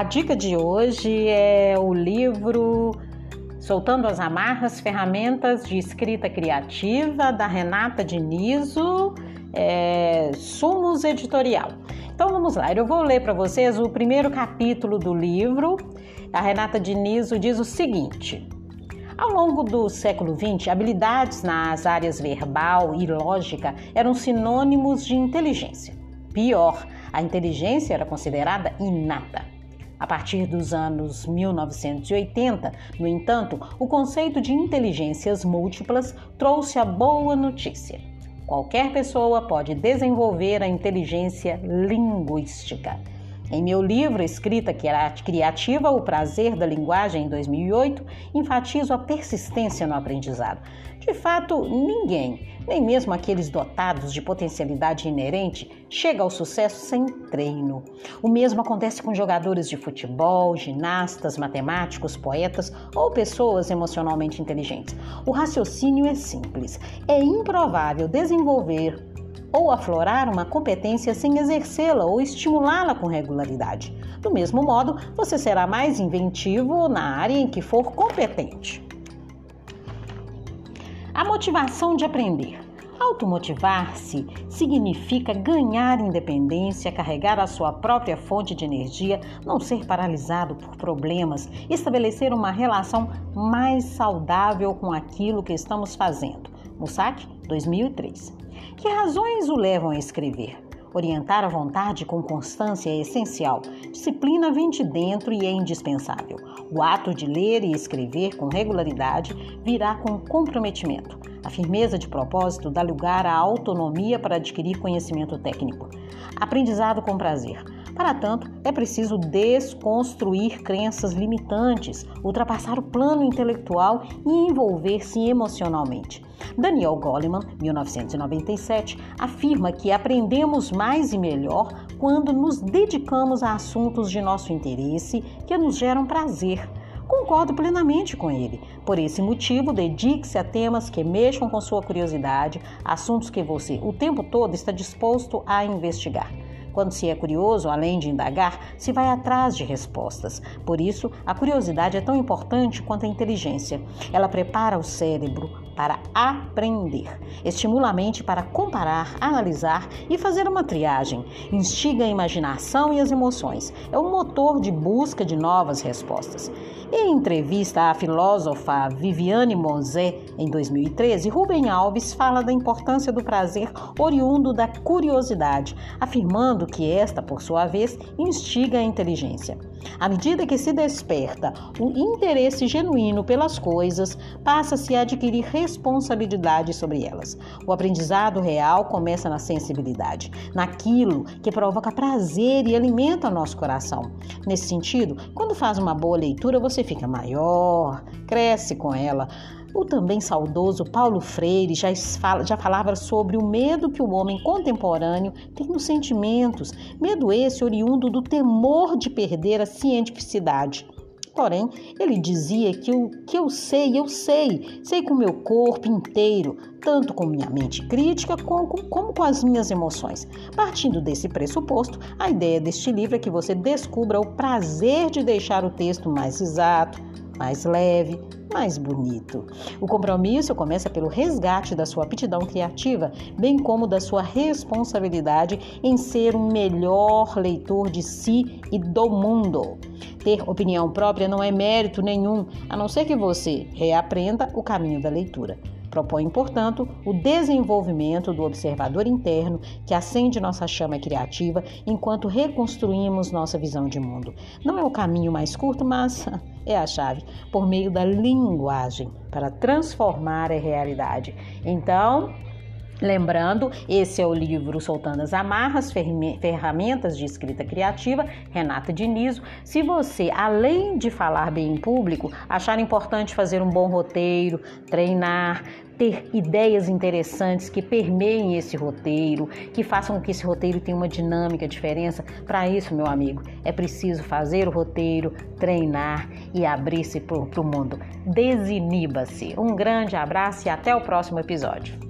A dica de hoje é o livro Soltando as Amarras, Ferramentas de Escrita Criativa, da Renata Dinizo, é, Sumos Editorial. Então vamos lá, eu vou ler para vocês o primeiro capítulo do livro. A Renata Dinizo diz o seguinte. Ao longo do século XX, habilidades nas áreas verbal e lógica eram sinônimos de inteligência. Pior, a inteligência era considerada inata. A partir dos anos 1980, no entanto, o conceito de inteligências múltiplas trouxe a boa notícia. Qualquer pessoa pode desenvolver a inteligência linguística. Em meu livro Escrita Criativa, O Prazer da Linguagem, em 2008, enfatizo a persistência no aprendizado. De fato, ninguém, nem mesmo aqueles dotados de potencialidade inerente, chega ao sucesso sem treino. O mesmo acontece com jogadores de futebol, ginastas, matemáticos, poetas ou pessoas emocionalmente inteligentes. O raciocínio é simples. É improvável desenvolver ou aflorar uma competência sem exercê-la ou estimulá-la com regularidade. Do mesmo modo, você será mais inventivo na área em que for competente. A motivação de aprender. Automotivar-se significa ganhar independência, carregar a sua própria fonte de energia, não ser paralisado por problemas, estabelecer uma relação mais saudável com aquilo que estamos fazendo. Mussac, 2003. Que razões o levam a escrever? Orientar a vontade com constância é essencial. Disciplina vem de dentro e é indispensável. O ato de ler e escrever com regularidade virá com comprometimento. A firmeza de propósito dá lugar à autonomia para adquirir conhecimento técnico. Aprendizado com prazer. Para tanto, é preciso desconstruir crenças limitantes, ultrapassar o plano intelectual e envolver-se emocionalmente. Daniel Goleman, 1997, afirma que aprendemos mais e melhor quando nos dedicamos a assuntos de nosso interesse que nos geram prazer. Concordo plenamente com ele. Por esse motivo, dedique-se a temas que mexam com sua curiosidade, assuntos que você o tempo todo está disposto a investigar. Quando se é curioso, além de indagar, se vai atrás de respostas. Por isso, a curiosidade é tão importante quanto a inteligência. Ela prepara o cérebro para aprender, estimula a mente para comparar, analisar e fazer uma triagem, instiga a imaginação e as emoções, é o motor de busca de novas respostas. Em entrevista à filósofa Viviane Monzé, em 2013, Rubem Alves fala da importância do prazer oriundo da curiosidade, afirmando que esta, por sua vez, instiga a inteligência. À medida que se desperta o interesse genuíno pelas coisas, passa-se a adquirir responsabilidade sobre elas. O aprendizado real começa na sensibilidade, naquilo que provoca prazer e alimenta nosso coração. Nesse sentido, quando faz uma boa leitura, você fica maior, cresce com ela. O também saudoso Paulo Freire já, fala, já falava sobre o medo que o homem contemporâneo tem nos sentimentos, medo esse oriundo do temor de perder a cientificidade. Porém, ele dizia que o que eu sei, eu sei, sei com meu corpo inteiro, tanto com minha mente crítica como, como com as minhas emoções. Partindo desse pressuposto, a ideia deste livro é que você descubra o prazer de deixar o texto mais exato, mais leve, mais bonito. O compromisso começa pelo resgate da sua aptidão criativa, bem como da sua responsabilidade em ser um melhor leitor de si e do mundo. Ter opinião própria não é mérito nenhum, a não ser que você reaprenda o caminho da leitura. Propõe, portanto, o desenvolvimento do observador interno que acende nossa chama criativa enquanto reconstruímos nossa visão de mundo. Não é o caminho mais curto, mas é a chave por meio da linguagem para transformar a realidade. Então, Lembrando, esse é o livro Soltando as Amarras, Ferramentas de Escrita Criativa, Renata Dinizo. Se você, além de falar bem em público, achar importante fazer um bom roteiro, treinar, ter ideias interessantes que permeiem esse roteiro, que façam com que esse roteiro tenha uma dinâmica, diferença. Para isso, meu amigo, é preciso fazer o roteiro, treinar e abrir-se para o mundo. Desiniba-se. Um grande abraço e até o próximo episódio.